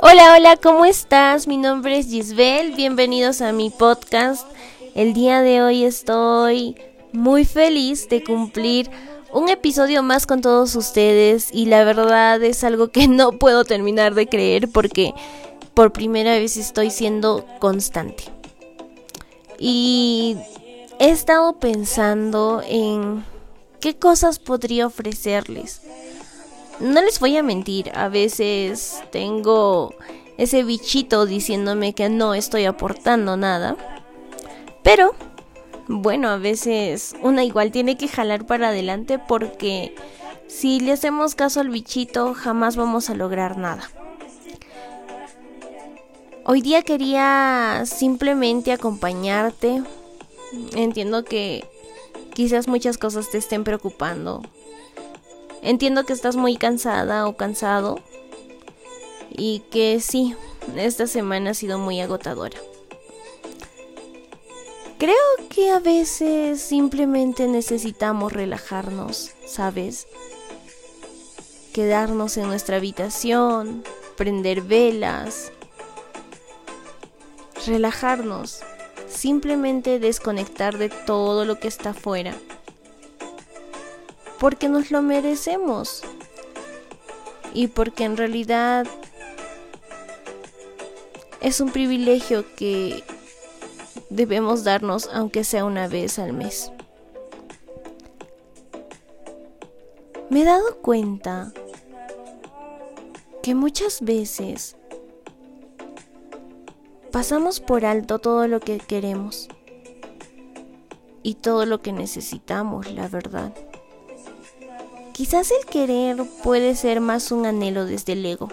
Hola, hola, ¿cómo estás? Mi nombre es Gisbel, bienvenidos a mi podcast. El día de hoy estoy muy feliz de cumplir un episodio más con todos ustedes y la verdad es algo que no puedo terminar de creer porque por primera vez estoy siendo constante. Y he estado pensando en qué cosas podría ofrecerles. No les voy a mentir, a veces tengo ese bichito diciéndome que no estoy aportando nada. Pero, bueno, a veces una igual tiene que jalar para adelante porque si le hacemos caso al bichito jamás vamos a lograr nada. Hoy día quería simplemente acompañarte. Entiendo que quizás muchas cosas te estén preocupando. Entiendo que estás muy cansada o cansado y que sí, esta semana ha sido muy agotadora. Creo que a veces simplemente necesitamos relajarnos, ¿sabes? Quedarnos en nuestra habitación, prender velas, relajarnos, simplemente desconectar de todo lo que está afuera. Porque nos lo merecemos. Y porque en realidad es un privilegio que debemos darnos aunque sea una vez al mes. Me he dado cuenta que muchas veces pasamos por alto todo lo que queremos y todo lo que necesitamos, la verdad. Quizás el querer puede ser más un anhelo desde el ego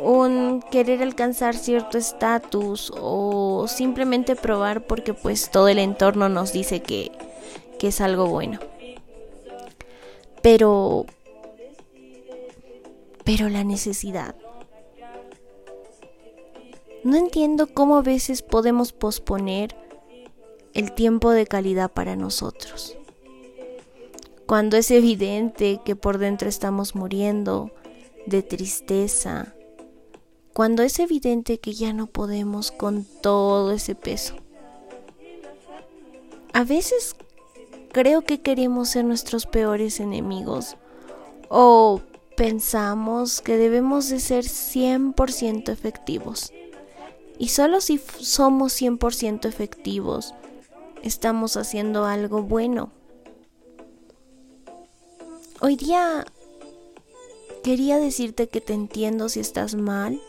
un querer alcanzar cierto estatus o simplemente probar porque pues todo el entorno nos dice que, que es algo bueno. Pero... Pero la necesidad. No entiendo cómo a veces podemos posponer el tiempo de calidad para nosotros. Cuando es evidente que por dentro estamos muriendo de tristeza, cuando es evidente que ya no podemos con todo ese peso. A veces creo que queremos ser nuestros peores enemigos o pensamos que debemos de ser 100% efectivos. Y solo si somos 100% efectivos, estamos haciendo algo bueno. Hoy día quería decirte que te entiendo si estás mal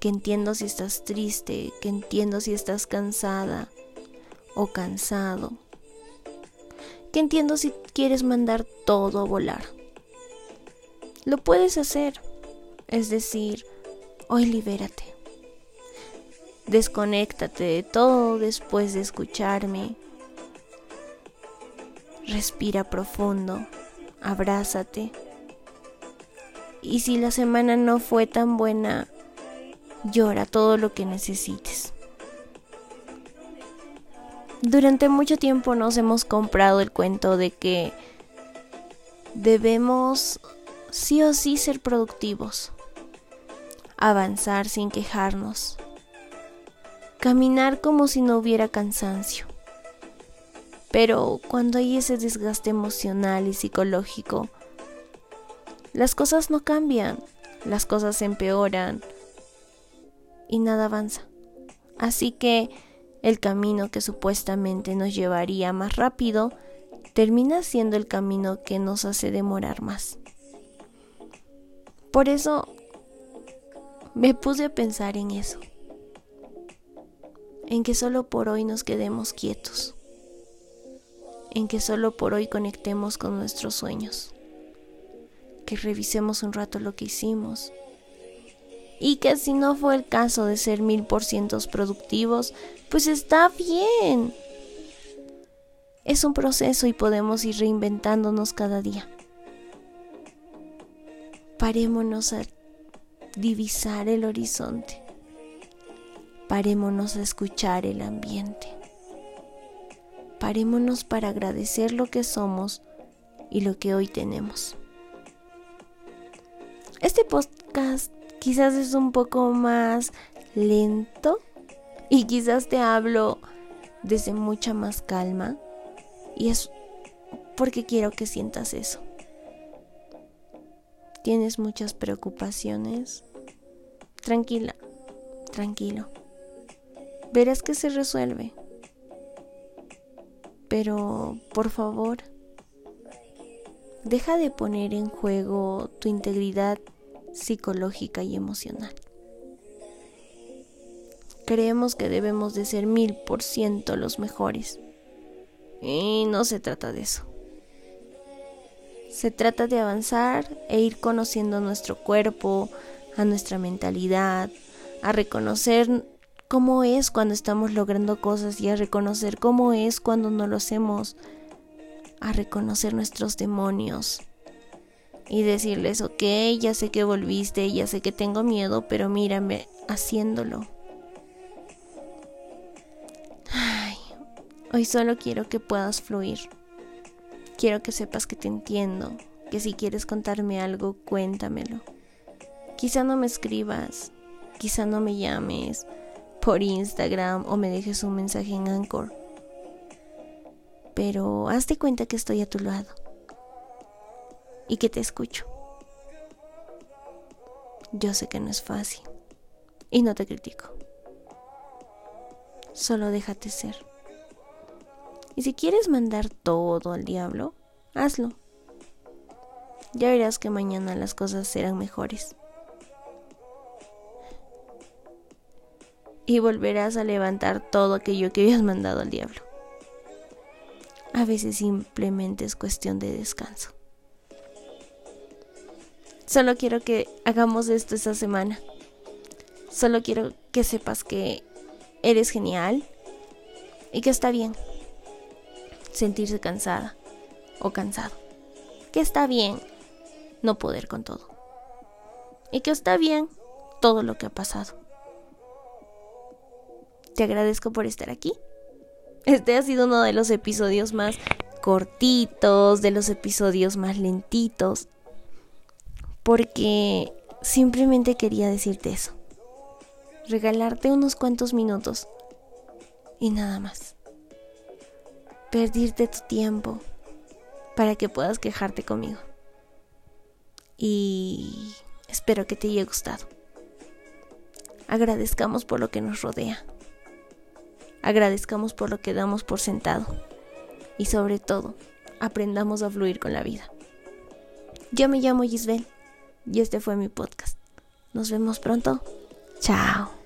que entiendo si estás triste, que entiendo si estás cansada o cansado, que entiendo si quieres mandar todo a volar. Lo puedes hacer, es decir, hoy libérate. Desconéctate de todo después de escucharme. Respira profundo, abrázate. Y si la semana no fue tan buena, llora todo lo que necesites. Durante mucho tiempo nos hemos comprado el cuento de que debemos sí o sí ser productivos, avanzar sin quejarnos, caminar como si no hubiera cansancio. Pero cuando hay ese desgaste emocional y psicológico, las cosas no cambian, las cosas empeoran, y nada avanza. Así que el camino que supuestamente nos llevaría más rápido termina siendo el camino que nos hace demorar más. Por eso me puse a pensar en eso, en que solo por hoy nos quedemos quietos, en que solo por hoy conectemos con nuestros sueños, que revisemos un rato lo que hicimos, y que si no fue el caso de ser mil por ciento productivos, pues está bien. Es un proceso y podemos ir reinventándonos cada día. Parémonos a divisar el horizonte. Parémonos a escuchar el ambiente. Parémonos para agradecer lo que somos y lo que hoy tenemos. Este podcast quizás es un poco más lento y quizás te hablo desde mucha más calma y es porque quiero que sientas eso. Tienes muchas preocupaciones. Tranquila, tranquilo. Verás que se resuelve. Pero, por favor, deja de poner en juego tu integridad psicológica y emocional. Creemos que debemos de ser mil por ciento los mejores. Y no se trata de eso. Se trata de avanzar e ir conociendo nuestro cuerpo, a nuestra mentalidad, a reconocer cómo es cuando estamos logrando cosas y a reconocer cómo es cuando no lo hacemos, a reconocer nuestros demonios y decirles, ok, ya sé que volviste, ya sé que tengo miedo, pero mírame haciéndolo. Ay, hoy solo quiero que puedas fluir. Quiero que sepas que te entiendo, que si quieres contarme algo, cuéntamelo. Quizá no me escribas, quizá no me llames, por Instagram o me dejes un mensaje en Anchor. Pero hazte cuenta que estoy a tu lado y que te escucho. Yo sé que no es fácil y no te critico. Solo déjate ser. Y si quieres mandar todo al diablo, hazlo. Ya verás que mañana las cosas serán mejores. Y volverás a levantar todo aquello que habías mandado al diablo. A veces simplemente es cuestión de descanso. Solo quiero que hagamos esto esta semana. Solo quiero que sepas que eres genial y que está bien sentirse cansada o cansado. Que está bien no poder con todo. Y que está bien todo lo que ha pasado. Te agradezco por estar aquí. Este ha sido uno de los episodios más cortitos, de los episodios más lentitos, porque simplemente quería decirte eso. Regalarte unos cuantos minutos y nada más. Perdirte tu tiempo para que puedas quejarte conmigo. Y espero que te haya gustado. Agradezcamos por lo que nos rodea agradezcamos por lo que damos por sentado y sobre todo, aprendamos a fluir con la vida. Yo me llamo Gisbel y este fue mi podcast. Nos vemos pronto. Chao.